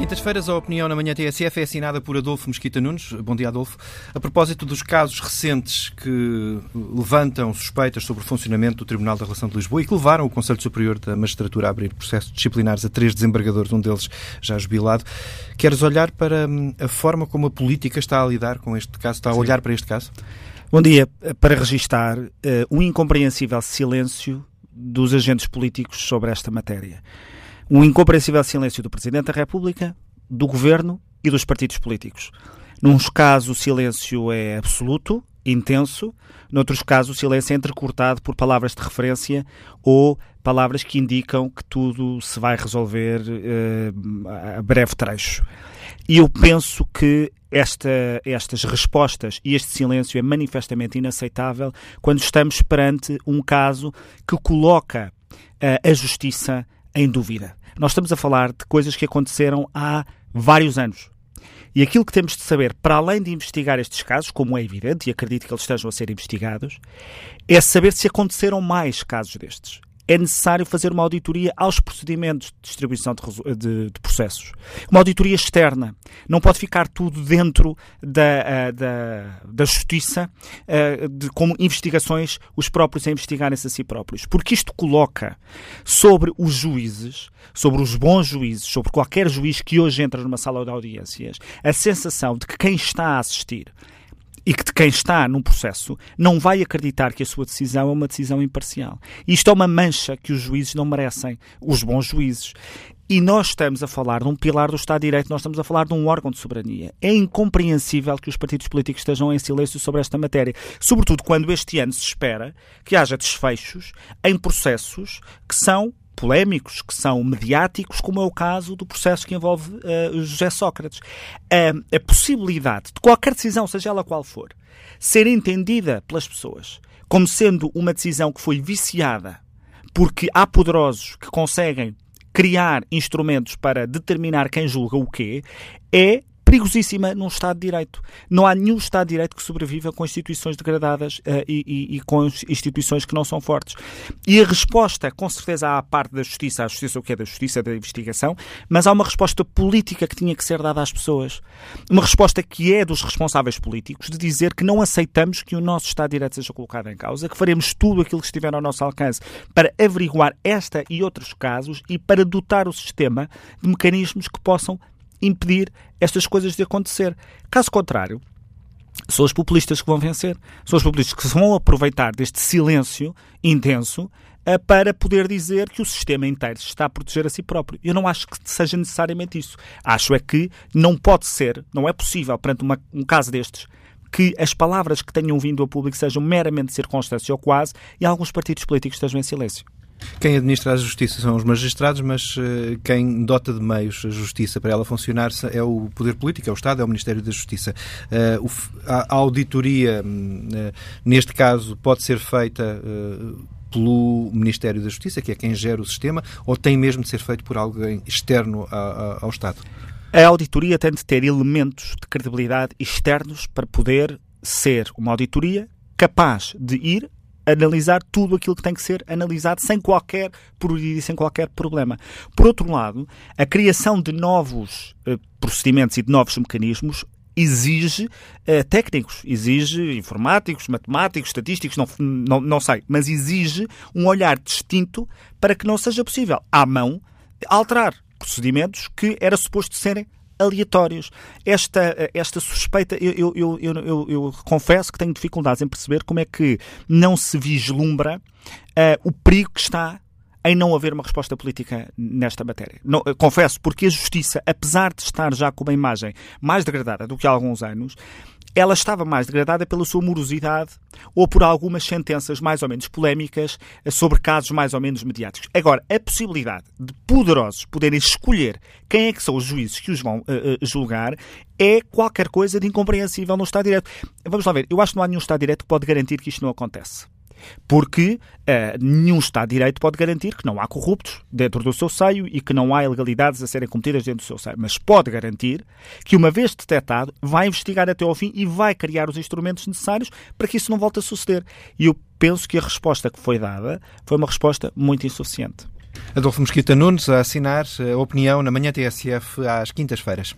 quintas-feiras, a opinião na manhã TSF é assinada por Adolfo Mesquita Nunes. Bom dia, Adolfo. A propósito dos casos recentes que levantam suspeitas sobre o funcionamento do Tribunal da Relação de Lisboa e que levaram o Conselho Superior da Magistratura a abrir processos disciplinares a três desembargadores, um deles já jubilado, queres olhar para hum, a forma como a política está a lidar com este caso, está a olhar Sim. para este caso? Bom dia. Para registar uh, o incompreensível silêncio dos agentes políticos sobre esta matéria um incompreensível silêncio do Presidente da República, do Governo e dos partidos políticos. Nuns casos o silêncio é absoluto, intenso, noutros casos o silêncio é entrecortado por palavras de referência ou palavras que indicam que tudo se vai resolver uh, a breve trecho. E eu penso que esta, estas respostas e este silêncio é manifestamente inaceitável quando estamos perante um caso que coloca uh, a justiça em dúvida. Nós estamos a falar de coisas que aconteceram há vários anos. E aquilo que temos de saber, para além de investigar estes casos, como é evidente, e acredito que eles estejam a ser investigados, é saber se aconteceram mais casos destes é necessário fazer uma auditoria aos procedimentos de distribuição de, de, de processos. Uma auditoria externa. Não pode ficar tudo dentro da, eh, da, da justiça, eh, de, como investigações, os próprios a investigarem-se a si próprios. Porque isto coloca sobre os juízes, sobre os bons juízes, sobre qualquer juiz que hoje entra numa sala de audiências, a sensação de que quem está a assistir e que quem está num processo não vai acreditar que a sua decisão é uma decisão imparcial. Isto é uma mancha que os juízes não merecem, os bons juízes. E nós estamos a falar de um pilar do Estado de Direito, nós estamos a falar de um órgão de soberania. É incompreensível que os partidos políticos estejam em silêncio sobre esta matéria, sobretudo quando este ano se espera que haja desfechos em processos que são polémicos, que são mediáticos, como é o caso do processo que envolve uh, José Sócrates. Uh, a possibilidade de qualquer decisão, seja ela qual for, ser entendida pelas pessoas como sendo uma decisão que foi viciada porque há poderosos que conseguem criar instrumentos para determinar quem julga o quê, é perigosíssima num Estado de Direito. Não há nenhum Estado de Direito que sobreviva com instituições degradadas uh, e, e, e, com instituições que não são fortes. E a resposta, com certeza, há a parte da justiça, a justiça o que é da justiça, da investigação, mas há uma resposta política que tinha que ser dada às pessoas. Uma resposta que é dos responsáveis políticos de dizer que não aceitamos que o nosso Estado de Direito seja colocado em causa, que faremos tudo aquilo que estiver ao nosso alcance para averiguar esta e outros casos e para dotar o sistema de mecanismos que possam impedir estas coisas de acontecer. Caso contrário, são os populistas que vão vencer. São os populistas que vão aproveitar deste silêncio intenso eh, para poder dizer que o sistema inteiro se está a proteger a si próprio. Eu não acho que seja necessariamente isso. Acho é que não pode ser, não é possível, perante uma, um caso destes, que as palavras que tenham vindo ao público sejam meramente circunstância ou quase e alguns partidos políticos estejam em silêncio. Quem administra a justiça são os magistrados, mas uh, quem dota de meios a justiça para ela funcionar é o poder político, é o Estado, é o Ministério da Justiça. O, a, auditoria, uh, neste caso, pode ser feita pelo Ministério da Justiça, que é quem gera o sistema, ou tem mesmo de ser feito por alguém externo ao Estado? A auditoria tem de ter elementos de credibilidade externos para poder ser uma auditoria capaz de ir analisar tudo aquilo que tem que ser analisado sem qualquer e sem qualquer problema. Por outro lado, a criação de novos uh, procedimentos e de novos mecanismos exige uh, técnicos, exige informáticos, matemáticos, estatísticos, não, não, não sei, mas exige um olhar distinto para que não seja possível, à mão, alterar procedimentos que era suposto serem aleatórios. Esta, esta suspeita, eu, eu, eu, eu, confesso que tenho dificuldades em perceber como é que não se vislumbra uh, o perigo que está em não haver uma resposta política nesta matéria. Não, confesso, porque a justiça, apesar de estar já com uma imagem mais degradada do que há alguns anos, ela estava mais degradada pela sua morosidade ou por algumas sentenças mais ou menos polémicas sobre casos mais ou menos mediáticos. Agora, a possibilidade de poderosos poderem escolher quem é que são os juízes que os vão uh, julgar é qualquer coisa de incompreensível no Estado de Direito. Vamos lá ver, eu acho que não há nenhum Estado de Direito que pode garantir que isto não acontece. Porque uh, nenhum Estado de Direito pode garantir que não há corruptos dentro do seu seio e que não há ilegalidades a serem cometidas dentro do seu seio. Mas pode garantir que, uma vez detectado, vai investigar até ao fim e vai criar os instrumentos necessários para que isso não volte a suceder. E eu penso que a resposta que foi dada foi uma resposta muito insuficiente. Adolfo Mosquita Nunes a assinar a opinião na manhã TSF às quintas-feiras.